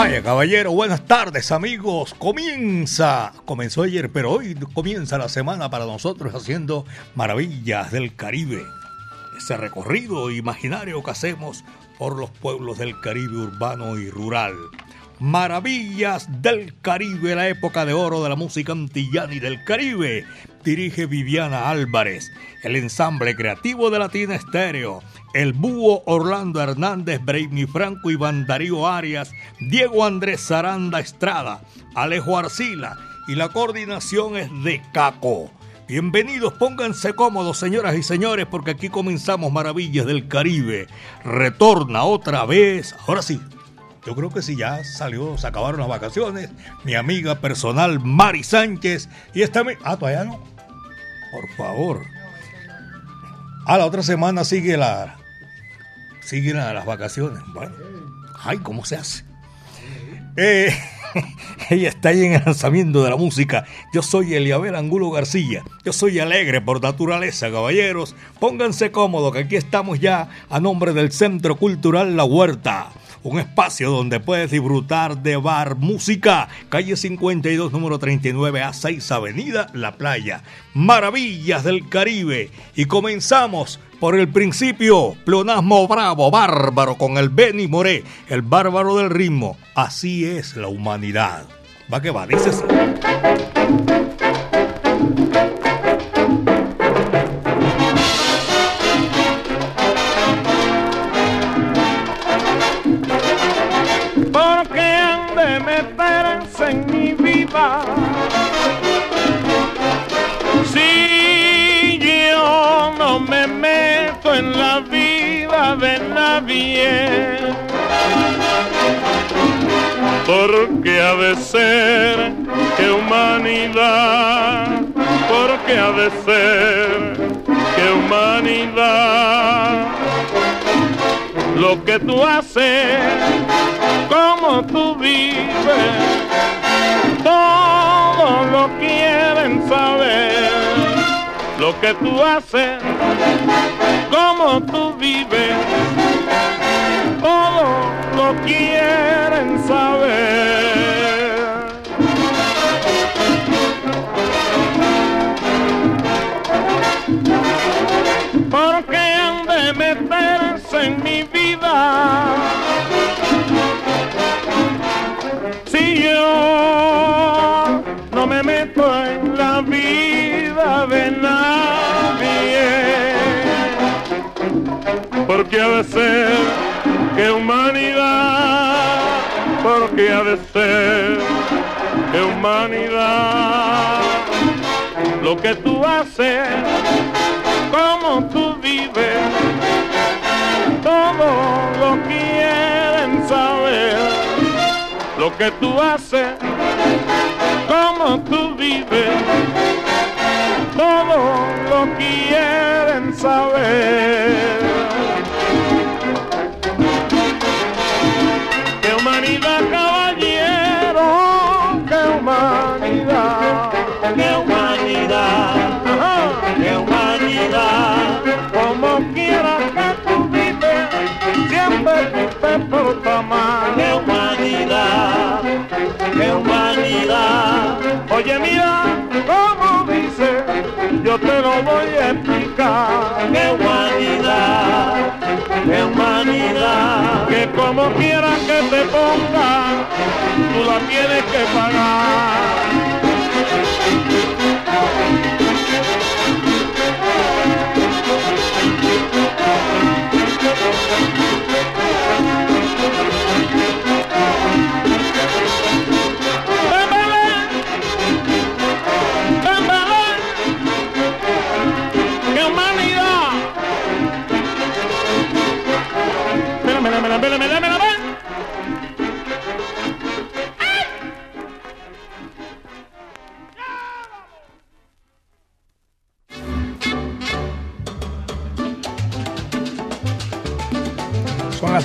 Vaya caballero, buenas tardes amigos. Comienza, comenzó ayer, pero hoy comienza la semana para nosotros haciendo maravillas del Caribe. Ese recorrido imaginario que hacemos por los pueblos del Caribe urbano y rural. Maravillas del Caribe, la época de oro de la música antillana y del Caribe. Dirige Viviana Álvarez, el ensamble creativo de Latina Estéreo el Búho Orlando Hernández, Brainy Franco, Iván Darío Arias, Diego Andrés Zaranda Estrada, Alejo Arcila y la coordinación es de Caco. Bienvenidos, pónganse cómodos, señoras y señores, porque aquí comenzamos Maravillas del Caribe. Retorna otra vez, ahora sí. Yo creo que sí, ya salió, se acabaron las vacaciones. Mi amiga personal Mari Sánchez y esta... Ah, todavía no. Por favor. A ah, la otra semana sigue la, siguen a las vacaciones. Bueno, ay, ¿cómo se hace? Eh, ella está ahí en el lanzamiento de la música. Yo soy Eliabel Angulo García. Yo soy alegre por naturaleza, caballeros. Pónganse cómodos, que aquí estamos ya a nombre del Centro Cultural La Huerta un espacio donde puedes disfrutar de bar, música, calle 52, número 39 a 6, Avenida La Playa. Maravillas del Caribe. Y comenzamos por el principio, pleonasmo bravo, bárbaro, con el Benny Moré, el bárbaro del ritmo. Así es la humanidad. Va que va, dices. Porque ha de ser que humanidad, porque ha de ser que humanidad lo que tú haces, cómo tú vives, todo lo quieren saber. Lo que tú haces, cómo tú vives, todo lo quieren saber. Porque han de meterse en mi vida si yo no me meto en la vida porque ha de ser que humanidad, porque ha de ser que humanidad, lo que tú haces, como tú vives todo lo quieren saber, lo que tú haces, cómo tú vives, todo lo quieren saber. Oye, mira cómo dice, yo te lo voy a explicar. Qué humanidad, qué humanidad. Que como quieras que te ponga, tú la tienes que pagar.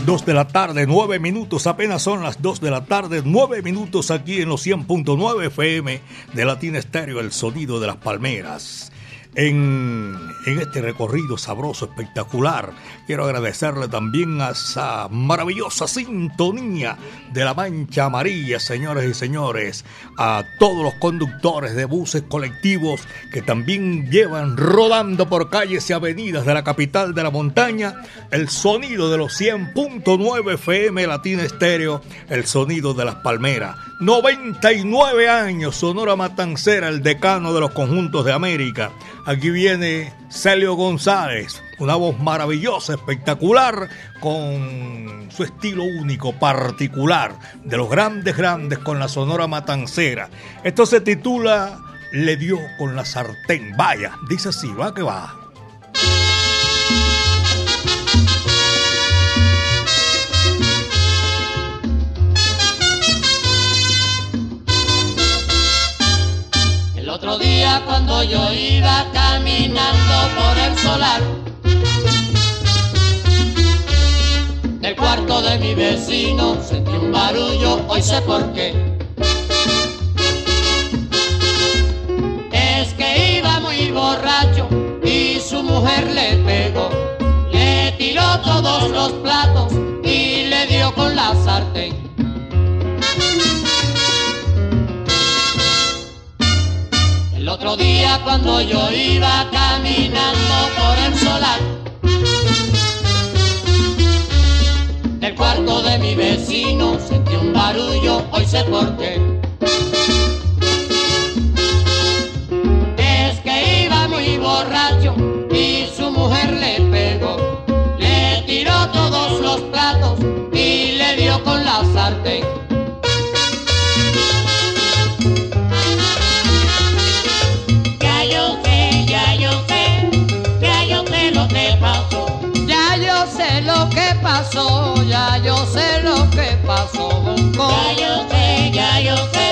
2 de la tarde, 9 minutos, apenas son las 2 de la tarde, 9 minutos aquí en los 100.9 FM de Latina Estéreo, el sonido de las palmeras en, este recorrido sabroso, espectacular. Quiero agradecerle también a esa maravillosa sintonía de la Mancha Amarilla, señores y señores, a todos los conductores de buses colectivos que también llevan rodando por calles y avenidas de la capital de la montaña el sonido de los 100.9 FM Latina Estéreo, el sonido de las palmeras. 99 años, Sonora Matancera, el decano de los conjuntos de América. Aquí viene Celio González, una voz maravillosa, espectacular, con su estilo único, particular, de los grandes, grandes con la Sonora Matancera. Esto se titula Le dio con la sartén. Vaya, dice así, va que va. Cuando yo iba caminando por el solar del cuarto de mi vecino sentí un barullo, hoy sé por qué. Es que iba muy borracho y su mujer le pegó, le tiró todos los platos y le dio con la sartén. Otro día cuando yo iba caminando por el solar del cuarto de mi vecino sentí un barullo, hoy sé por qué. Es que iba muy borracho y su mujer le pegó, le tiró todos los platos y le dio con la sartén. Pasó, ya yo sé lo que pasó. Ya yo sé, ya yo sé,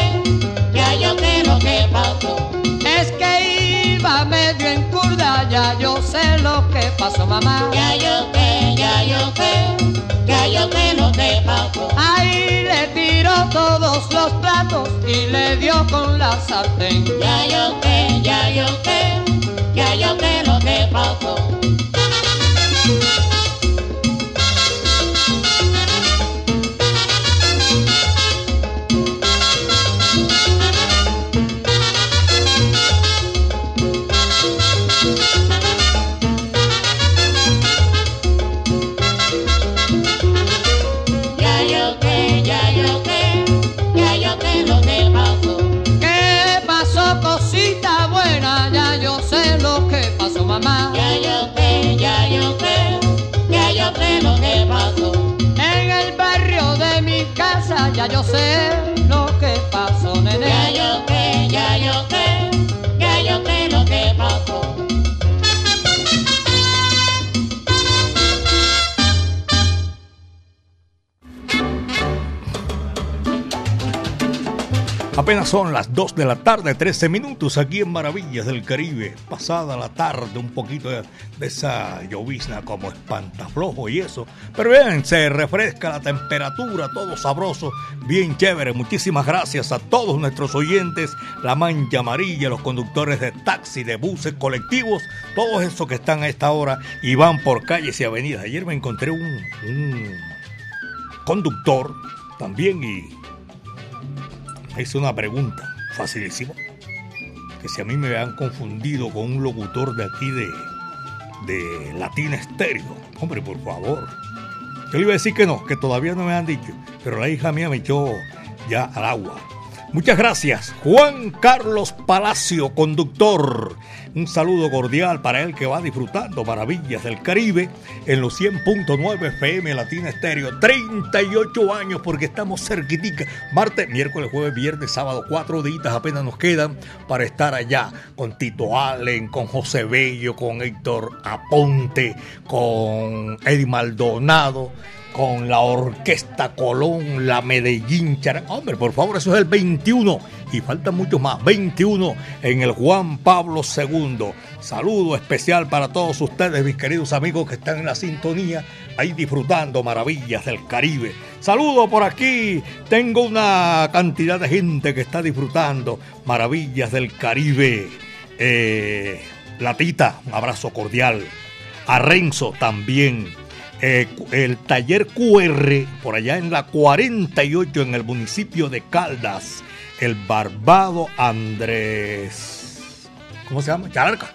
ya yo sé lo que pasó. Es que iba medio en curda, ya yo sé lo que pasó, mamá. Ya yo sé, ya yo sé, ya yo sé lo que pasó. Ahí le tiró todos los platos y le dio con la sartén. Ya yo sé, ya yo sé, ya yo sé lo que pasó. Ya yo sé lo que pasó, nene. Ya Apenas son las 2 de la tarde, 13 minutos aquí en Maravillas del Caribe. Pasada la tarde, un poquito de, esa llovizna como espantaflojo y eso. Pero bien, se refresca la temperatura, todo sabroso, bien chévere. Muchísimas gracias a todos nuestros oyentes, la mancha amarilla, los conductores de taxi, de buses, colectivos, todos esos que están a esta hora y van por calles y avenidas. Ayer me encontré un, un conductor también y hice una pregunta facilísima. Que si a mí me han confundido con un locutor de aquí de, de Latina Estéreo. Hombre, por favor. Yo le iba a decir que no, que todavía no me han dicho. Pero la hija mía me echó ya al agua. Muchas gracias. Juan Carlos Palacio, conductor. Un saludo cordial para él que va disfrutando maravillas del Caribe en los 100.9 FM Latina Estéreo. 38 años porque estamos cerquitica. Martes, miércoles, jueves, viernes, sábado, cuatro días apenas nos quedan para estar allá con Tito Allen, con José Bello, con Héctor Aponte, con Eddie Maldonado con la Orquesta Colón, la Medellín Hombre, por favor, eso es el 21 y faltan muchos más. 21 en el Juan Pablo II. Saludo especial para todos ustedes, mis queridos amigos que están en la sintonía, ahí disfrutando maravillas del Caribe. Saludo por aquí. Tengo una cantidad de gente que está disfrutando maravillas del Caribe. Eh, Latita, un abrazo cordial. A Renzo también eh, el taller QR, por allá en la 48, en el municipio de Caldas, el Barbado Andrés. ¿Cómo se llama? Chalarca.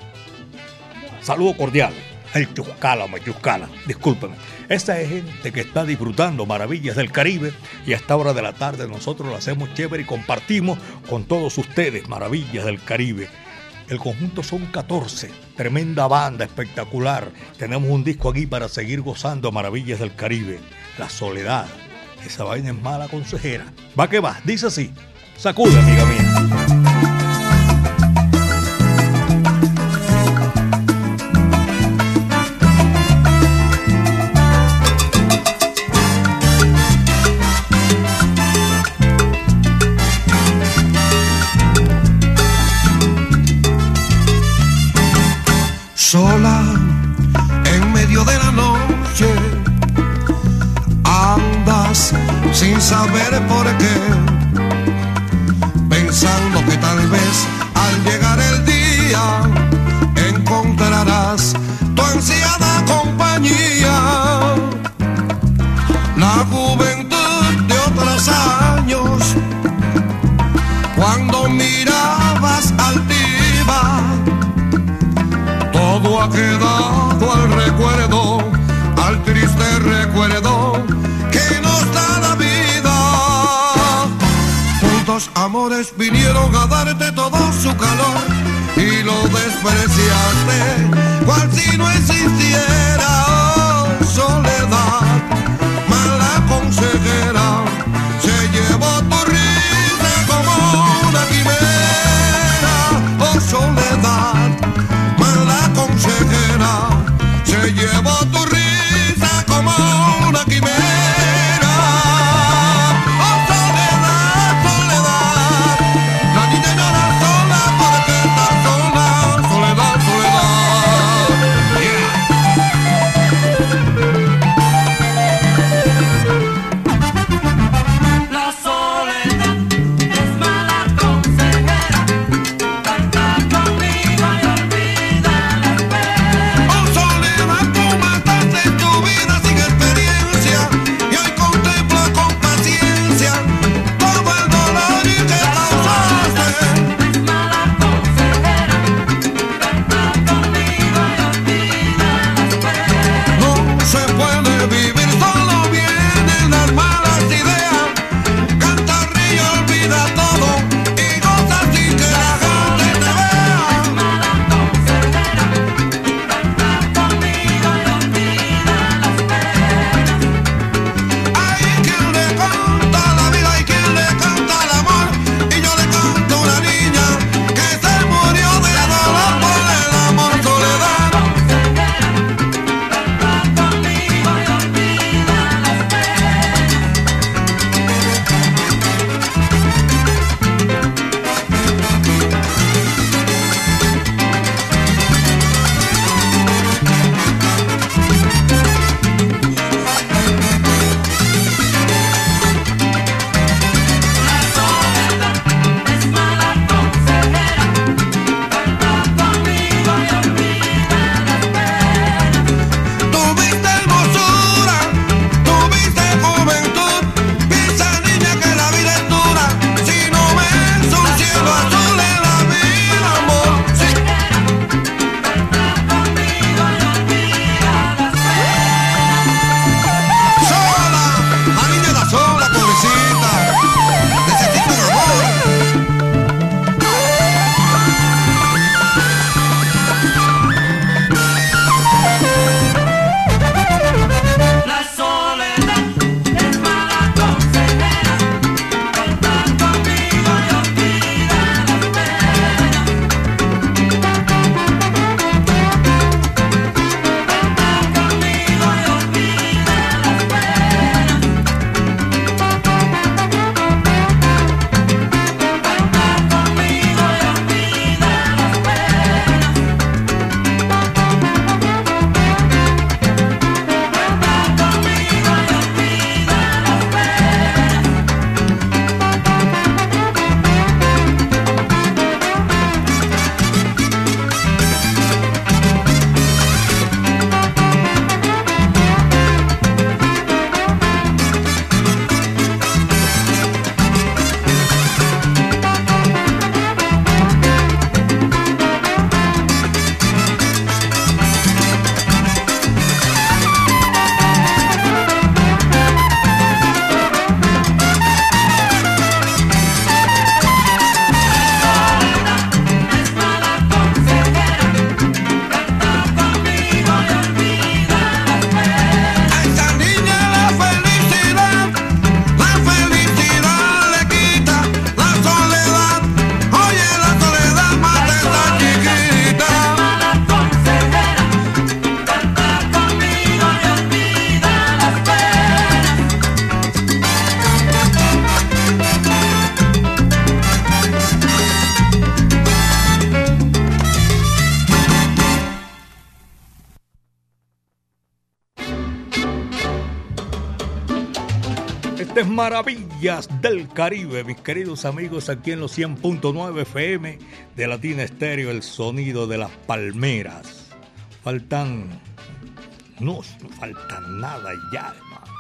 Saludo cordial. El Chuscala, Mayuscala, discúlpeme. Esta es gente que está disfrutando maravillas del Caribe y a esta hora de la tarde nosotros lo hacemos chévere y compartimos con todos ustedes maravillas del Caribe. El conjunto son 14. Tremenda banda, espectacular. Tenemos un disco aquí para seguir gozando maravillas del Caribe. La soledad. Esa vaina es mala consejera. Va que va, dice así. Sacude, amiga mía. Estas maravillas del Caribe, mis queridos amigos, aquí en los 100.9 FM de Latina Estéreo, el sonido de las palmeras. Faltan. No, no falta nada ya, hermano.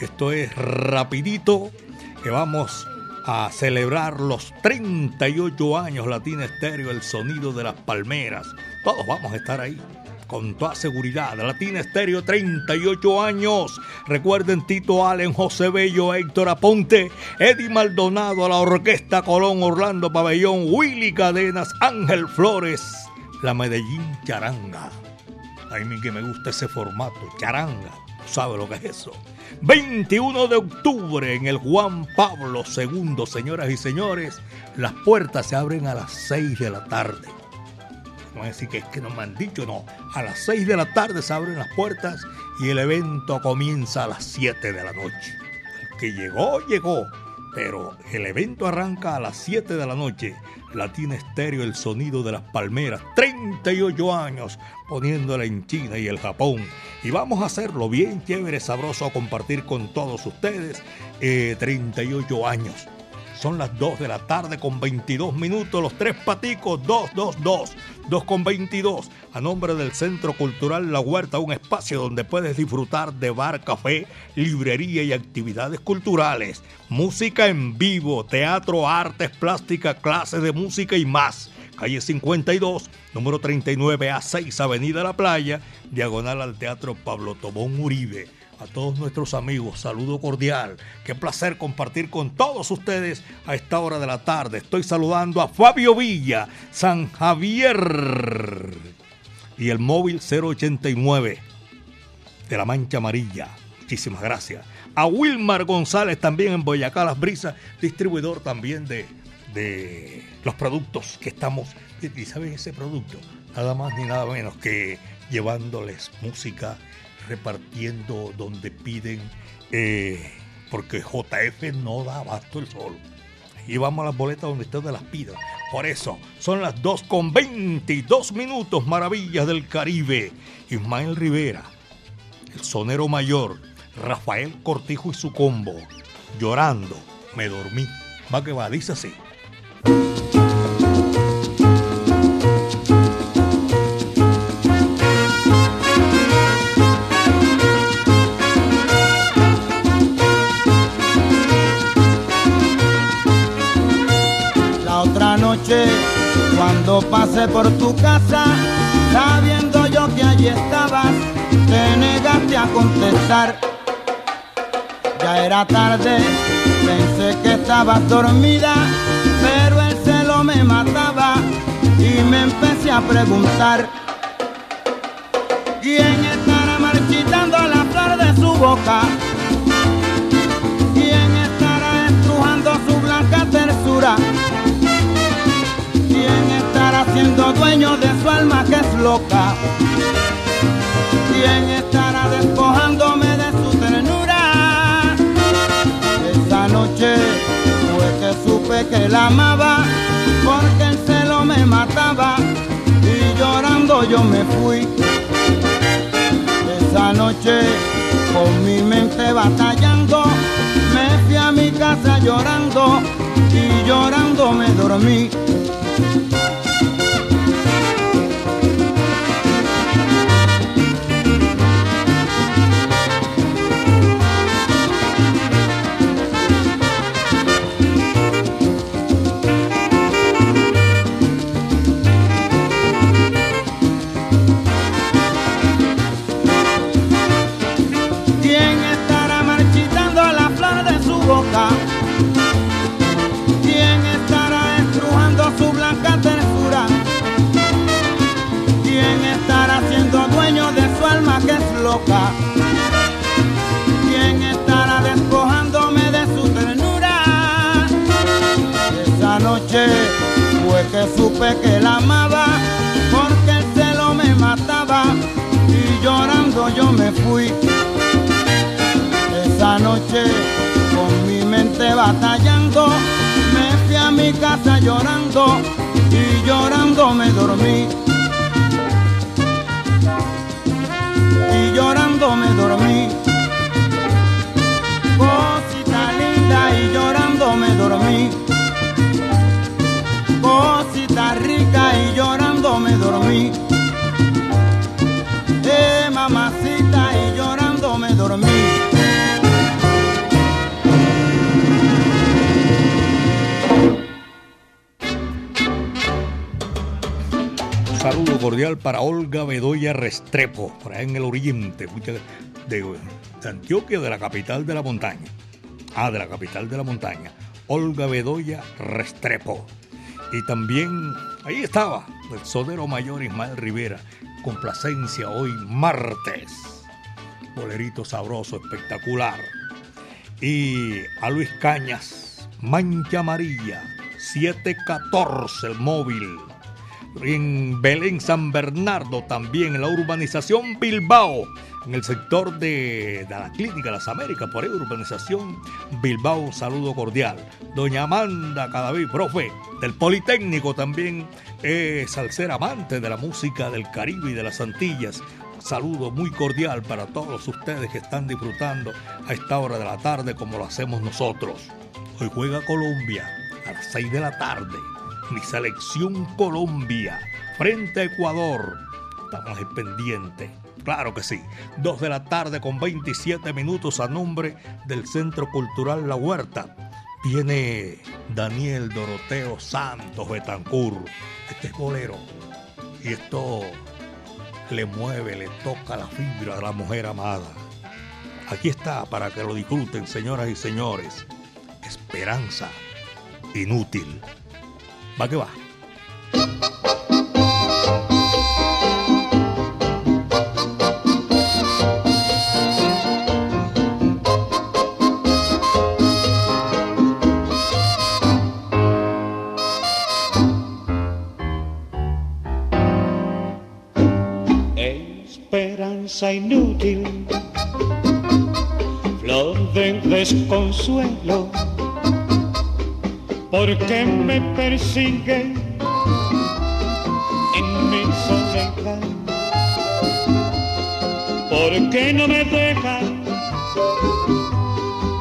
Esto es rapidito que vamos a celebrar los 38 años Latina Estéreo, el sonido de las palmeras. Todos vamos a estar ahí con toda seguridad. Latina Estéreo, 38 años. Recuerden Tito Allen, José Bello, Héctor Aponte, Eddie Maldonado, la Orquesta Colón, Orlando Pabellón, Willy Cadenas, Ángel Flores, la Medellín Charanga. A mí que me gusta ese formato, charanga. ¿Sabe lo que es eso? 21 de octubre en el Juan Pablo II, señoras y señores. Las puertas se abren a las 6 de la tarde no decir que es que no me han dicho, no. A las 6 de la tarde se abren las puertas y el evento comienza a las 7 de la noche. El que llegó, llegó. Pero el evento arranca a las 7 de la noche. Latina Estéreo, el sonido de las palmeras. 38 años poniéndola en China y el Japón. Y vamos a hacerlo bien chévere, sabroso, a compartir con todos ustedes. 38 eh, años son las 2 de la tarde con 22 minutos. Los tres paticos, 222, 2 con 22. A nombre del Centro Cultural La Huerta, un espacio donde puedes disfrutar de bar, café, librería y actividades culturales. Música en vivo, teatro, artes plásticas, clases de música y más. Calle 52, número 39 a 6, Avenida La Playa, diagonal al Teatro Pablo Tobón Uribe a todos nuestros amigos, saludo cordial. Qué placer compartir con todos ustedes a esta hora de la tarde. Estoy saludando a Fabio Villa, San Javier y el móvil 089 de la Mancha Amarilla. Muchísimas gracias. A Wilmar González también en Boyacá Las Brisas, distribuidor también de, de los productos que estamos. ¿Y saben ese producto? Nada más ni nada menos que llevándoles música repartiendo donde piden, eh, porque JF no da abasto el solo. Y vamos a las boletas donde ustedes las pidan. Por eso, son las 2 con 22 minutos, maravillas del Caribe. Ismael Rivera, el sonero mayor, Rafael Cortijo y su combo, llorando, me dormí. Va que va, dice así. Pasé por tu casa, sabiendo yo que allí estabas, te negaste a contestar. Ya era tarde, pensé que estabas dormida, pero el celo me mataba y me empecé a preguntar. ¿Quién estará marchitando la flor de su boca? ¿Quién estará estrujando su blanca tersura? Siendo dueño de su alma que es loca. ¿Quién estará despojándome de su ternura? Esa noche fue que supe que la amaba, porque el celo me mataba y llorando yo me fui. Esa noche con mi mente batallando, me fui a mi casa llorando y llorando me dormí. y llorando me dormí. Y llorando me dormí. Cosita linda y llorando me dormí. Cosita rica y llorando me dormí. Cordial para Olga Bedoya Restrepo, por ahí en el oriente de, Antioquia, de la capital de la montaña. Ah, de la capital de la montaña. Olga Bedoya Restrepo. Y también ahí estaba el sodero mayor Ismael Rivera. Complacencia hoy martes. Bolerito sabroso, espectacular. Y a Luis Cañas, Mancha Amarilla, 714 el móvil en Belén San Bernardo, también en la urbanización Bilbao, en el sector de, la Clínica Las Américas, por ahí urbanización Bilbao, saludo cordial. Doña Amanda Cadaví, profe del Politécnico también, es al ser amante de la música del Caribe y de las Antillas. Saludo muy cordial para todos ustedes que están disfrutando a esta hora de la tarde como lo hacemos nosotros. Hoy juega Colombia a las 6 de la tarde mi selección Colombia frente a Ecuador. Estamos en pendiente. Claro que sí. Dos de la tarde con 27 minutos a nombre del Centro Cultural La Huerta. Viene Daniel Doroteo Santos Betancur. Este es bolero. Y esto le mueve, le toca la fibra de la mujer amada. Aquí está para que lo disfruten, señoras y señores. Esperanza inútil. Va va. Esperanza inútil, flor de desconsuelo porque me persigue en mi soledad, porque no me deja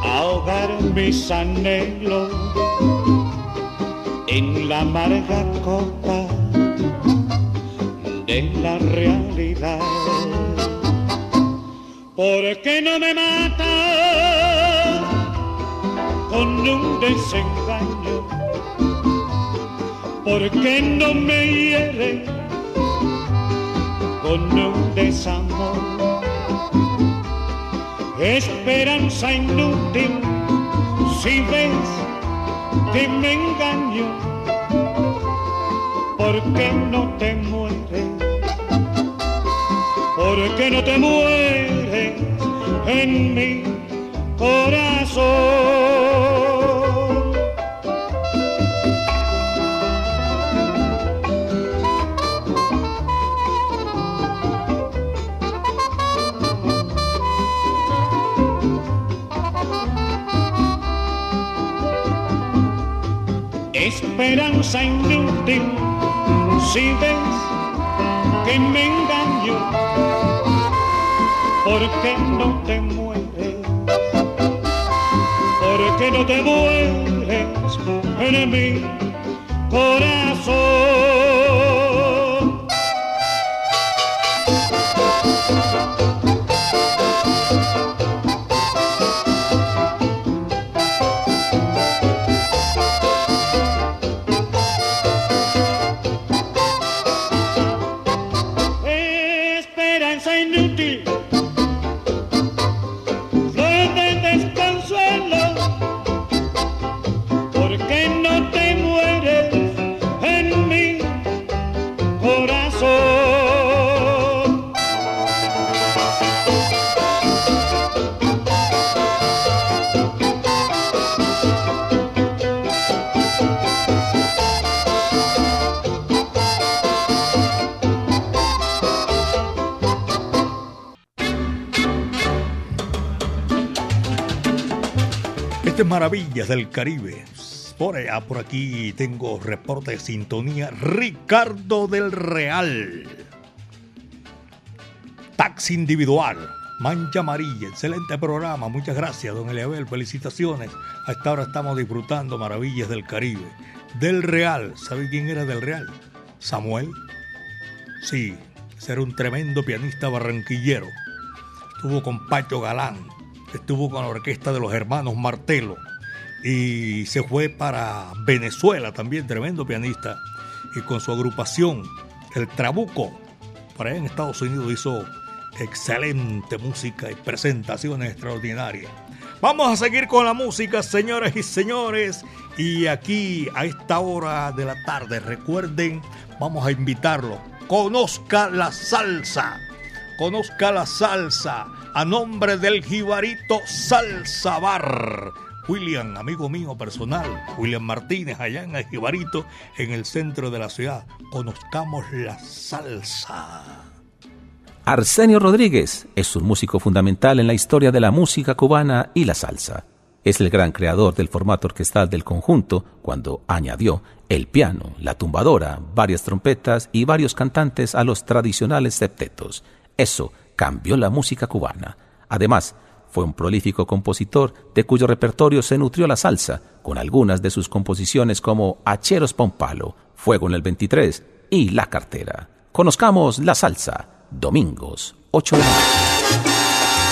ahogar mis anhelos en la amarga copa de la realidad, porque no me mata con un desengaño ¿por qué no me hiere con un desamor? Esperanza inútil, si ves que me engaño, ¿por qué no te mueres? ¿Por qué no te mueres en mi corazón? Esperanza inútil. Si ves que me engaño ¿por qué no te mueres ¿por qué no te mueres en mi corazón maravillas del Caribe. Por por aquí tengo reporte de sintonía. Ricardo del Real. Taxi individual. Mancha Amarilla, excelente programa. Muchas gracias, don Eliabel. Felicitaciones. A esta hora estamos disfrutando maravillas del Caribe. Del Real. ¿Sabe quién era del Real? Samuel. Sí, ser un tremendo pianista barranquillero. Estuvo con Pacho Galán, estuvo con la orquesta de los hermanos Martelo y se fue para Venezuela también, tremendo pianista. Y con su agrupación, el Trabuco, para allá en Estados Unidos hizo excelente música y presentaciones extraordinarias. Vamos a seguir con la música, señoras y señores. Y aquí, a esta hora de la tarde, recuerden, vamos a invitarlo. Conozca la salsa. Conozca la salsa a nombre del jibarito Salsa Bar. William, amigo mío personal, William Martínez, allá en el Jibarito, en el centro de la ciudad. Conozcamos la salsa. Arsenio Rodríguez es un músico fundamental en la historia de la música cubana y la salsa. Es el gran creador del formato orquestal del conjunto cuando añadió el piano, la tumbadora, varias trompetas y varios cantantes a los tradicionales septetos. Eso cambió la música cubana. Además, fue un prolífico compositor de cuyo repertorio se nutrió la salsa, con algunas de sus composiciones como Hacheros Pompalo, Fuego en el 23 y La Cartera. Conozcamos la salsa domingos 8 de noche.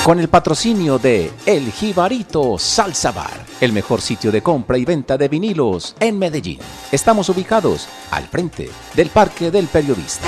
Con el patrocinio de El Jibarito Salsa Bar, el mejor sitio de compra y venta de vinilos en Medellín. Estamos ubicados al frente del Parque del Periodista.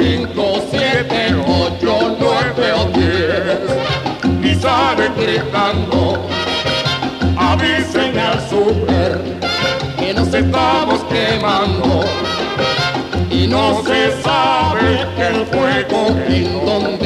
Cinco, siete, ocho, nueve o diez. Y salen gritando, avisen al super que nos estamos quemando. Y no se sabe el fuego en donde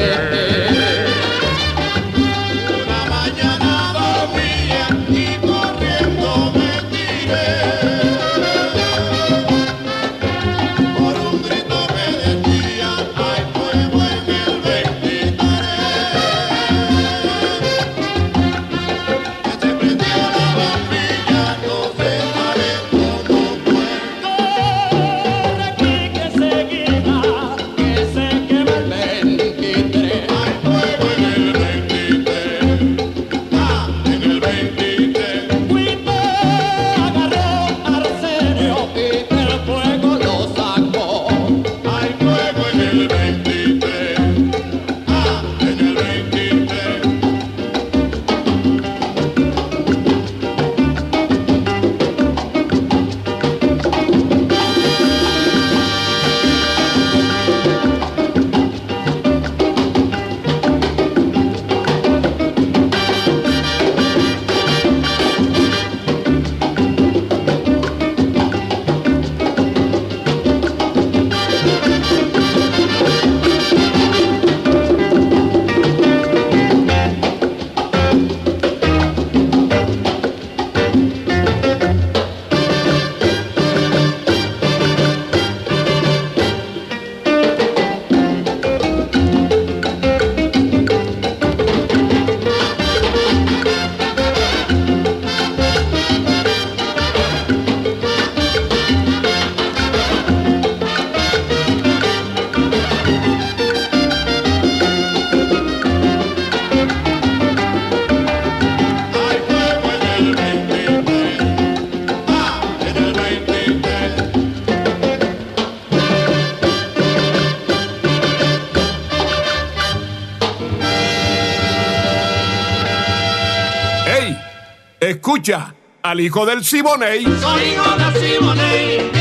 al hijo del Siboney. Soy hijo del Siboney.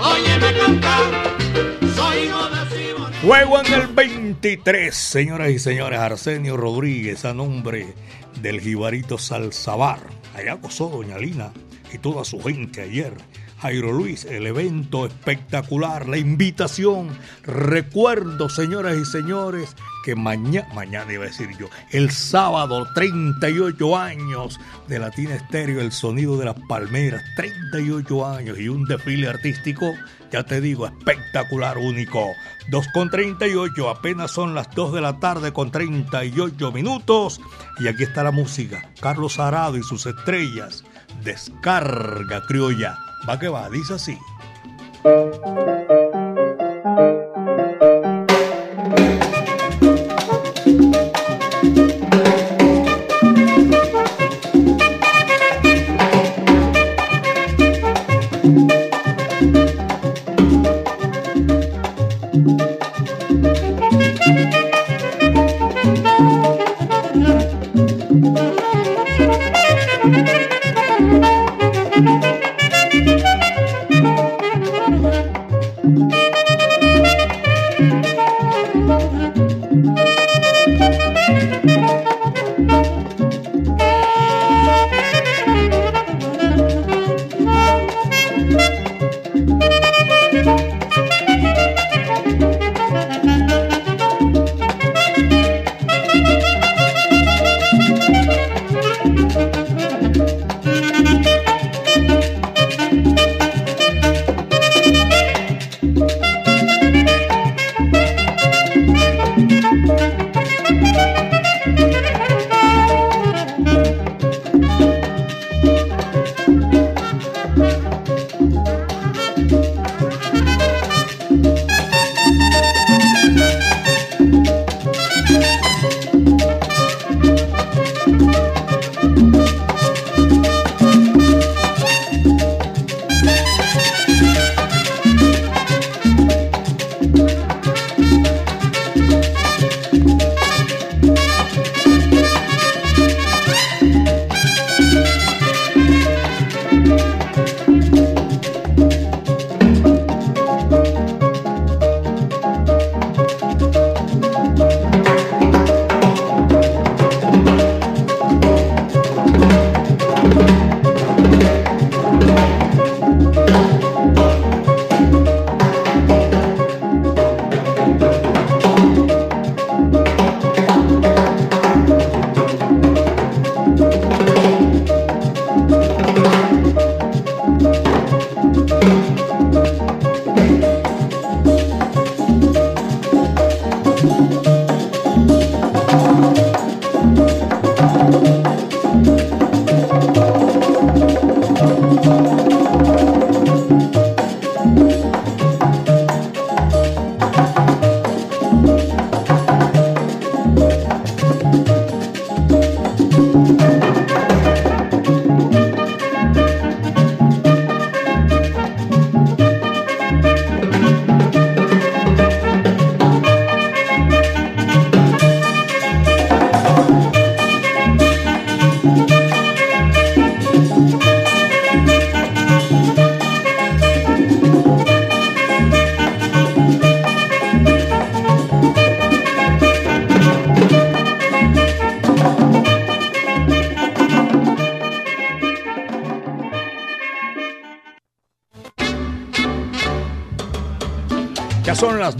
Óyeme cantar. Soy hijo del Siboney. Juego en el 23, señoras y señores. Arsenio Rodríguez, a nombre del Jibarito Salzabar. Allá gozó Doña Lina y toda su gente ayer Jairo Luis, el evento espectacular, la invitación. Recuerdo, señoras y señores, que mañana, mañana iba a decir yo, el sábado, 38 años de Latina Estéreo, el sonido de las palmeras, 38 años y un desfile artístico, ya te digo, espectacular, único. 2 con 38, apenas son las 2 de la tarde con 38 minutos y aquí está la música. Carlos Arado y sus estrellas. Descarga criolla. Va que va, dice así.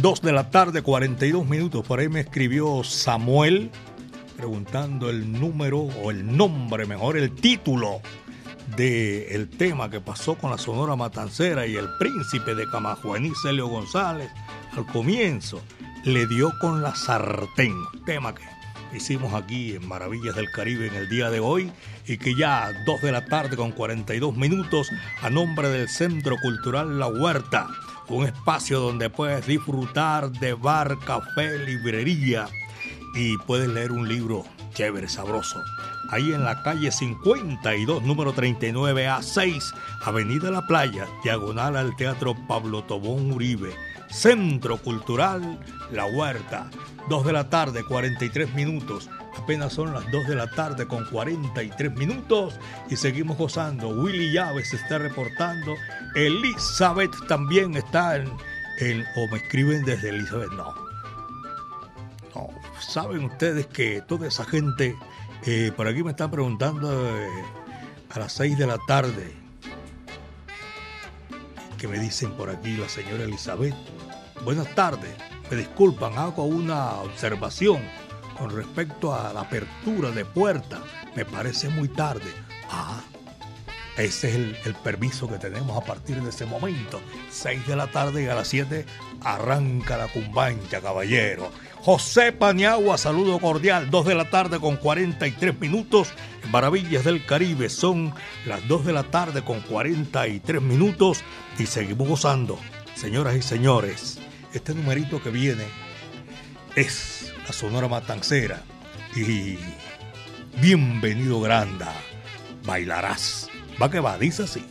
2 de la tarde, 42 minutos. Por ahí me escribió Samuel preguntando el número o el nombre, mejor el título del el tema que pasó con la Sonora Matancera y el príncipe de Camajuaní, Celio González, al comienzo le dio con la sartén, tema que hicimos aquí en Maravillas del Caribe en el día de hoy y que ya a 2 de la tarde con 42 minutos a nombre del Centro Cultural La Huerta un espacio donde puedes disfrutar de bar, café, librería y puedes leer un libro chévere, sabroso. Ahí en la calle 52, número 39A6, Avenida La Playa, diagonal al Teatro Pablo Tobón Uribe, Centro Cultural La Huerta. 2 de la tarde, 43 minutos. Apenas son las 2 de la tarde con 43 minutos y seguimos gozando. Willy Llaves está reportando. Elizabeth también está en, o me escriben desde Elizabeth. No. No. Saben ustedes que toda esa gente, eh, por aquí me están preguntando eh, a las 6 de la tarde. Que me dicen por aquí la señora Elizabeth. Buenas tardes. Me disculpan, hago una observación con respecto a la apertura de puerta, me parece muy tarde. Ah, ese es el, permiso que tenemos a partir de ese momento. 6 de la tarde y a las 7 arranca la cumbancha, caballero. José Paniagua, saludo cordial. 2 de la tarde con 43 minutos. Maravillas del Caribe son las 2 de la tarde con 43 minutos y seguimos gozando. Señoras y señores, este numerito que viene es la Sonora Matancera. Y bienvenido Granda, bailarás. Va que va, dice así.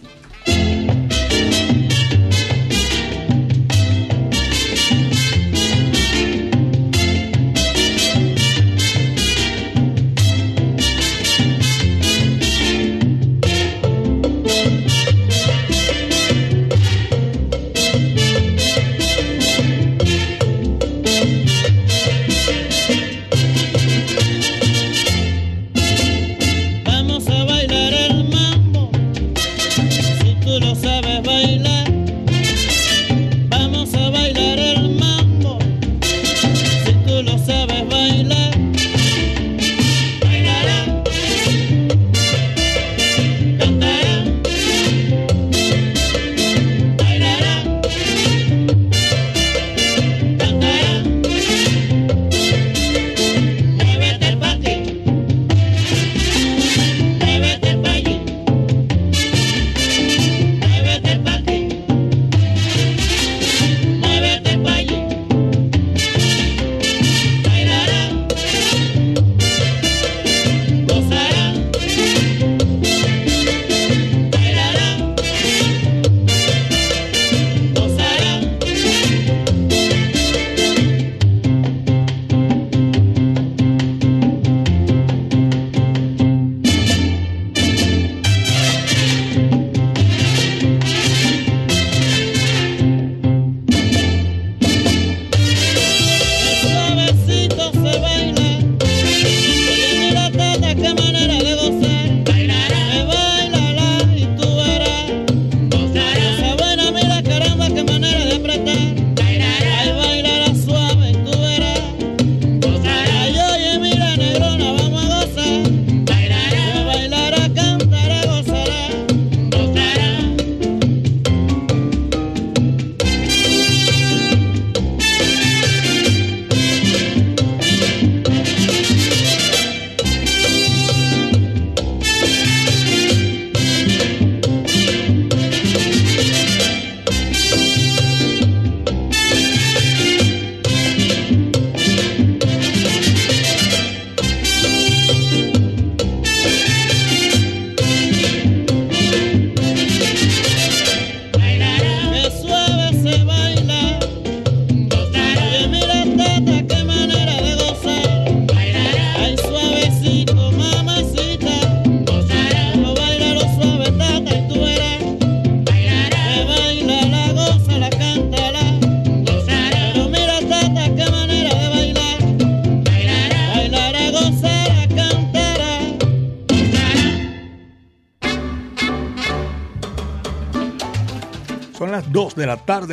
De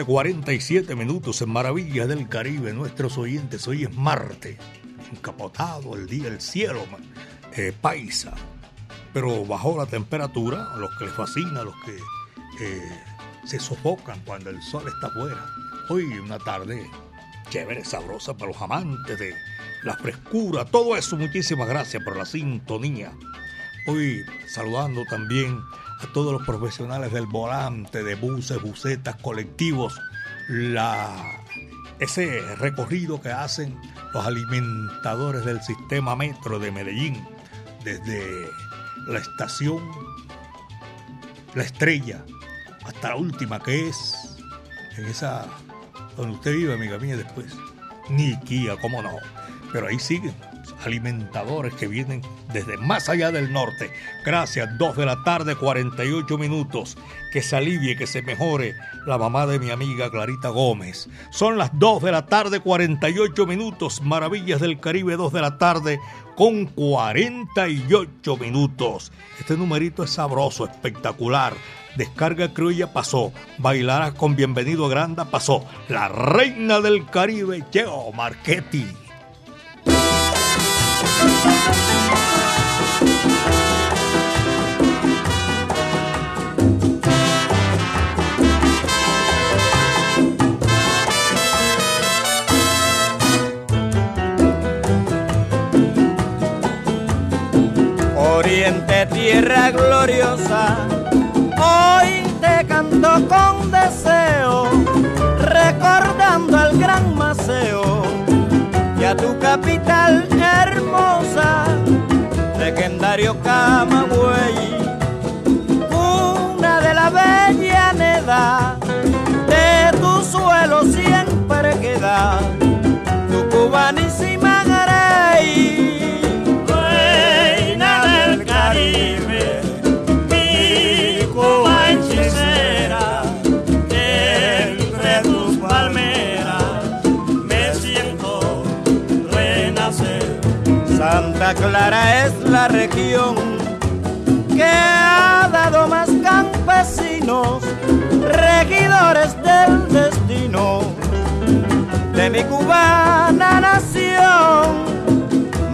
47 minutos en Maravillas del Caribe. Nuestros oyentes, hoy es Marte, encapotado el día, el cielo, eh, paisa. Pero bajó la temperatura, a los que les fascina, a los que eh, se sofocan cuando el sol está afuera. Hoy una tarde chévere, sabrosa para los amantes de la frescura, todo eso. Muchísimas gracias por la sintonía. Hoy saludando también a todos los profesionales del volante, de buses, busetas, colectivos, la, ese recorrido que hacen los alimentadores del sistema metro de Medellín, desde la estación La Estrella hasta la última que es en esa donde usted vive, amiga mía, después. Niquía, cómo no. Pero ahí siguen alimentadores que vienen desde más allá del norte. Gracias, 2 de la tarde, 48 minutos. Que se alivie, que se mejore la mamá de mi amiga Clarita Gómez. Son las 2 de la tarde, 48 minutos. Maravillas del Caribe, 2 de la tarde, con 48 minutos. Este numerito es sabroso, espectacular. Descarga Criolla pasó. Bailará con Bienvenido Granda pasó. La reina del Caribe, Cheo Marchetti. Oriente, tierra gloriosa, hoy te canto con deseo, recordando el gran Maceo a tu capital hermosa, legendario Camagüey, una de la bella neda, de tu suelo siempre queda Clara es la región que ha dado más campesinos, regidores del destino de mi cubana nación.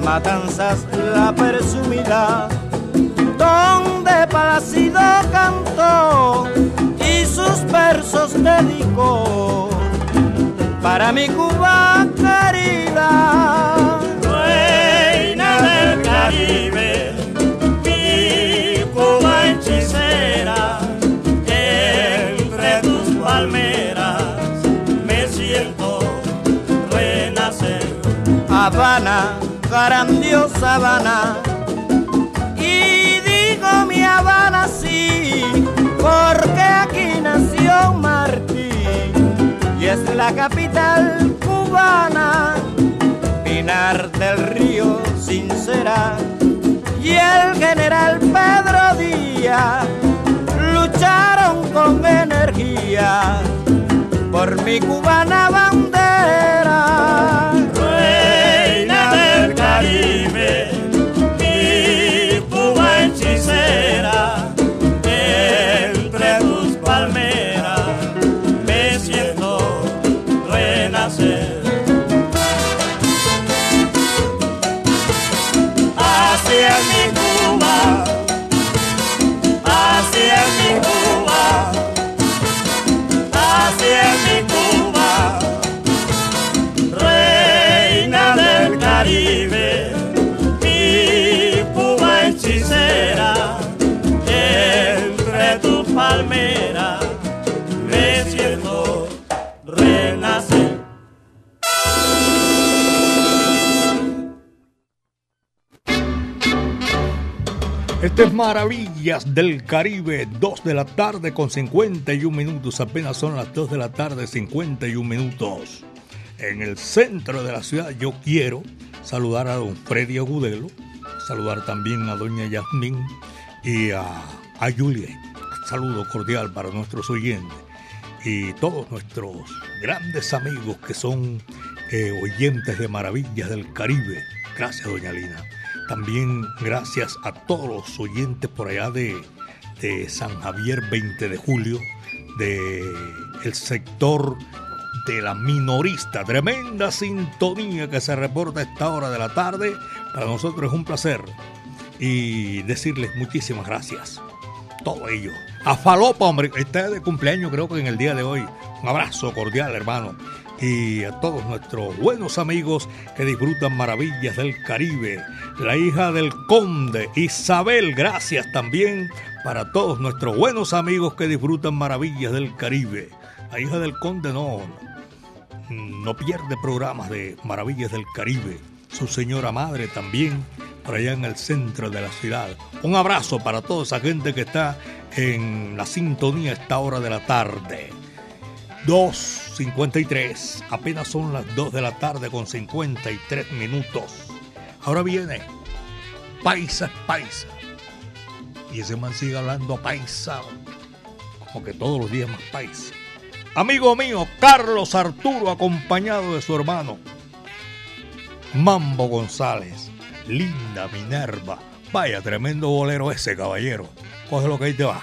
Matanzas la presumida, donde Palacido cantó y sus versos dedicó para mi Cuba querida. Habana, grandiosa Habana. Y digo mi Habana sí, porque aquí nació Martí y es la capital cubana. Pinar del Río, sincera, y el general Pedro Díaz lucharon con energía por mi cubana bandera. Este es Maravillas del Caribe, 2 de la tarde con 51 minutos, apenas son las 2 de la tarde 51 minutos. En el centro de la ciudad yo quiero saludar a don Freddy Agudelo, saludar también a doña Yasmín y a, a Juliet. Saludo cordial para nuestros oyentes y todos nuestros grandes amigos que son eh, oyentes de Maravillas del Caribe. Gracias, doña Lina. También gracias a todos los oyentes por allá de, de San Javier 20 de julio, de el sector de la minorista. Tremenda sintonía que se reporta a esta hora de la tarde. Para nosotros es un placer y decirles muchísimas gracias. Todo ello. A Falopa, hombre, está de cumpleaños creo que en el día de hoy. Un abrazo cordial, hermano y a todos nuestros buenos amigos que disfrutan maravillas del Caribe. La hija del conde Isabel, gracias también para todos nuestros buenos amigos que disfrutan maravillas del Caribe. La hija del conde no, no pierde programas de maravillas del Caribe. Su señora madre también, por allá en el centro de la ciudad. Un abrazo para toda esa gente que está en la sintonía a esta hora de la tarde. 2.53. Apenas son las 2 de la tarde con 53 minutos. Ahora viene Paisa Paisa. Y ese man sigue hablando paisa, como que todos los días más paisa. Amigo mío, Carlos Arturo, acompañado de su hermano, Mambo González, Linda Minerva. Vaya, tremendo bolero ese, caballero. Coge lo que ahí te va.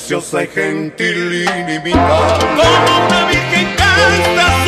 Graciosa y gentil, ilimitada. Como una virgen casta,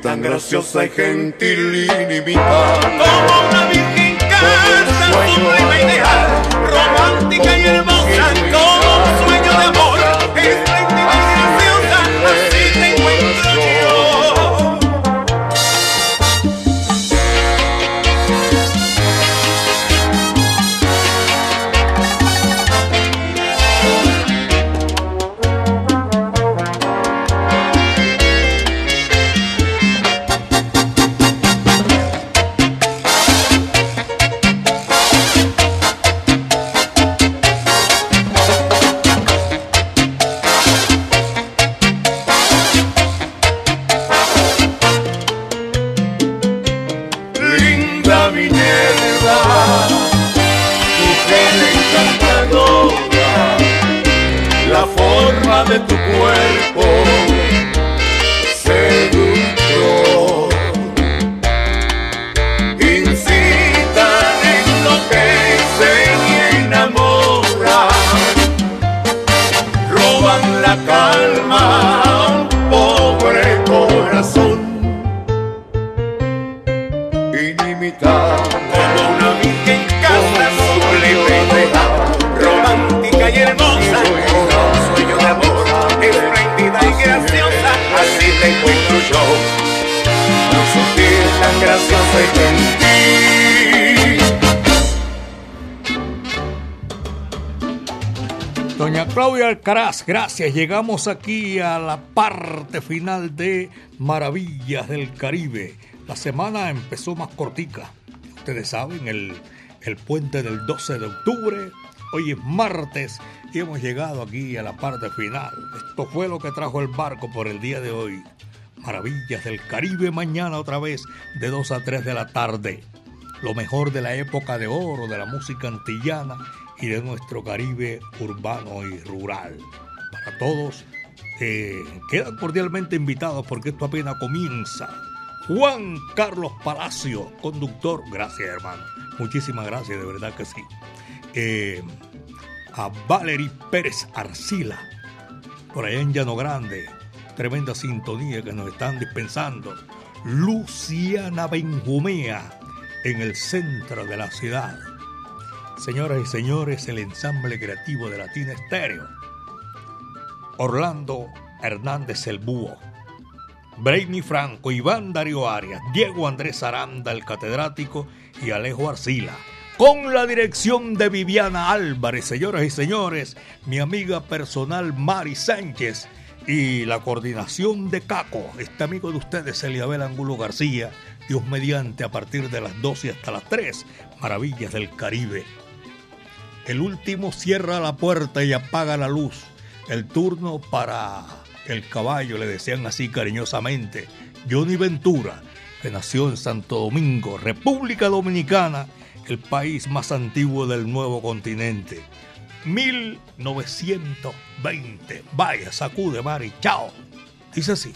tan graciosa y gentil, ilimitada. Como una virgen casta, sublime ideal, romántica y gracias. Llegamos aquí a la parte final de Maravillas del Caribe. La semana empezó más cortica. Ustedes saben, el, el puente del 12 de octubre. Hoy es martes y hemos llegado aquí a la parte final. Esto fue lo que trajo el barco por el día de hoy. Maravillas del Caribe mañana otra vez de 2 a 3 de la tarde. Lo mejor de la época de oro de la música antillana y de nuestro Caribe urbano y rural. Para todos, eh, quedan cordialmente invitados porque esto apenas comienza. Juan Carlos Palacio, conductor, gracias hermano, muchísimas gracias, de verdad que sí. Eh, a Valery Pérez Arcila, por allá en Llano Grande, tremenda sintonía que nos están dispensando. Luciana Benjumea, en el centro de la ciudad. Señoras y señores, el ensamble creativo de Latina Estéreo. Orlando Hernández el Búho, Brainy Franco, Iván Darío Arias, Diego Andrés Aranda, el catedrático, y Alejo Arcila. Con la dirección de Viviana Álvarez, señoras y señores, mi amiga personal Mari Sánchez y la coordinación de Caco, este amigo de ustedes, Eliabel Angulo García, Dios mediante, a partir de las 12 hasta las 3, Maravillas del Caribe. El último cierra la puerta y apaga la luz. El turno para el caballo, le decían así cariñosamente, Johnny Ventura, que nació en Santo Domingo, República Dominicana, el país más antiguo del nuevo continente. 1920. Vaya, sacude, Mari. Chao. Dice así.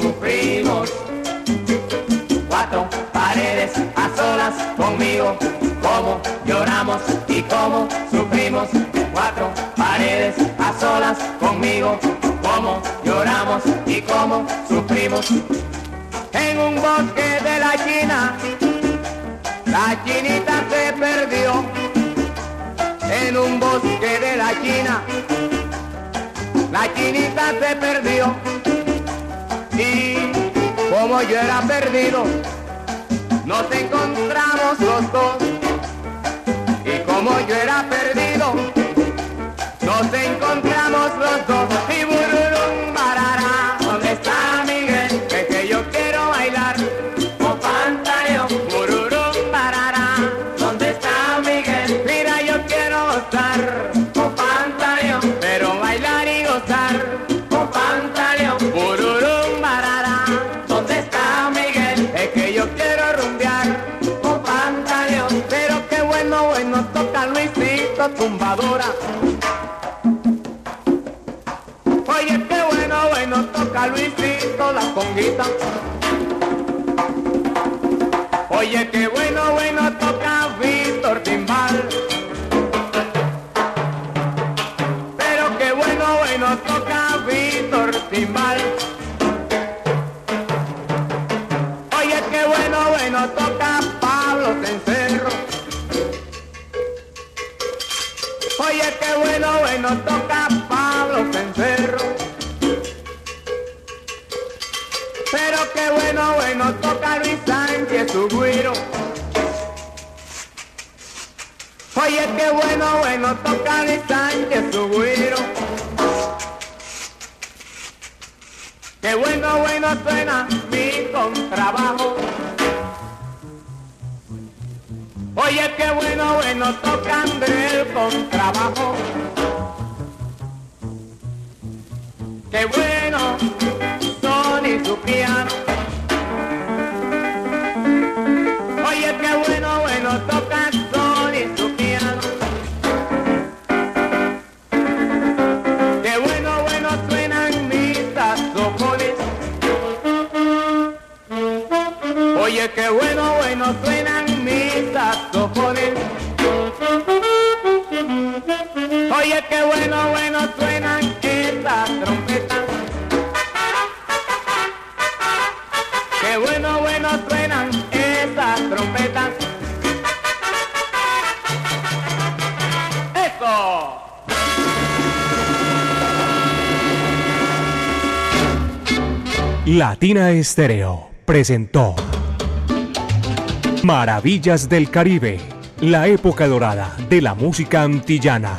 Sufrimos cuatro paredes a solas conmigo, como lloramos y como sufrimos. Cuatro paredes a solas conmigo, como lloramos y como sufrimos. En un bosque de la China, la chinita se perdió. En un bosque de la China, la chinita se perdió. Y como yo era perdido, nos encontramos los dos. Y como yo era perdido, nos encontramos los dos. Oye, qué bueno, bueno toca Pablo Cencerro. Pero qué bueno, bueno toca Luis Sánchez, su. Oye, qué bueno, bueno toca Luis Sánchez, su. Qué bueno, bueno suena mi contrabajo. Oye, qué bueno, bueno toca André el contrabajo. Qué bueno, Sony su piano. Latina Estéreo presentó Maravillas del Caribe, la época dorada de la música antillana,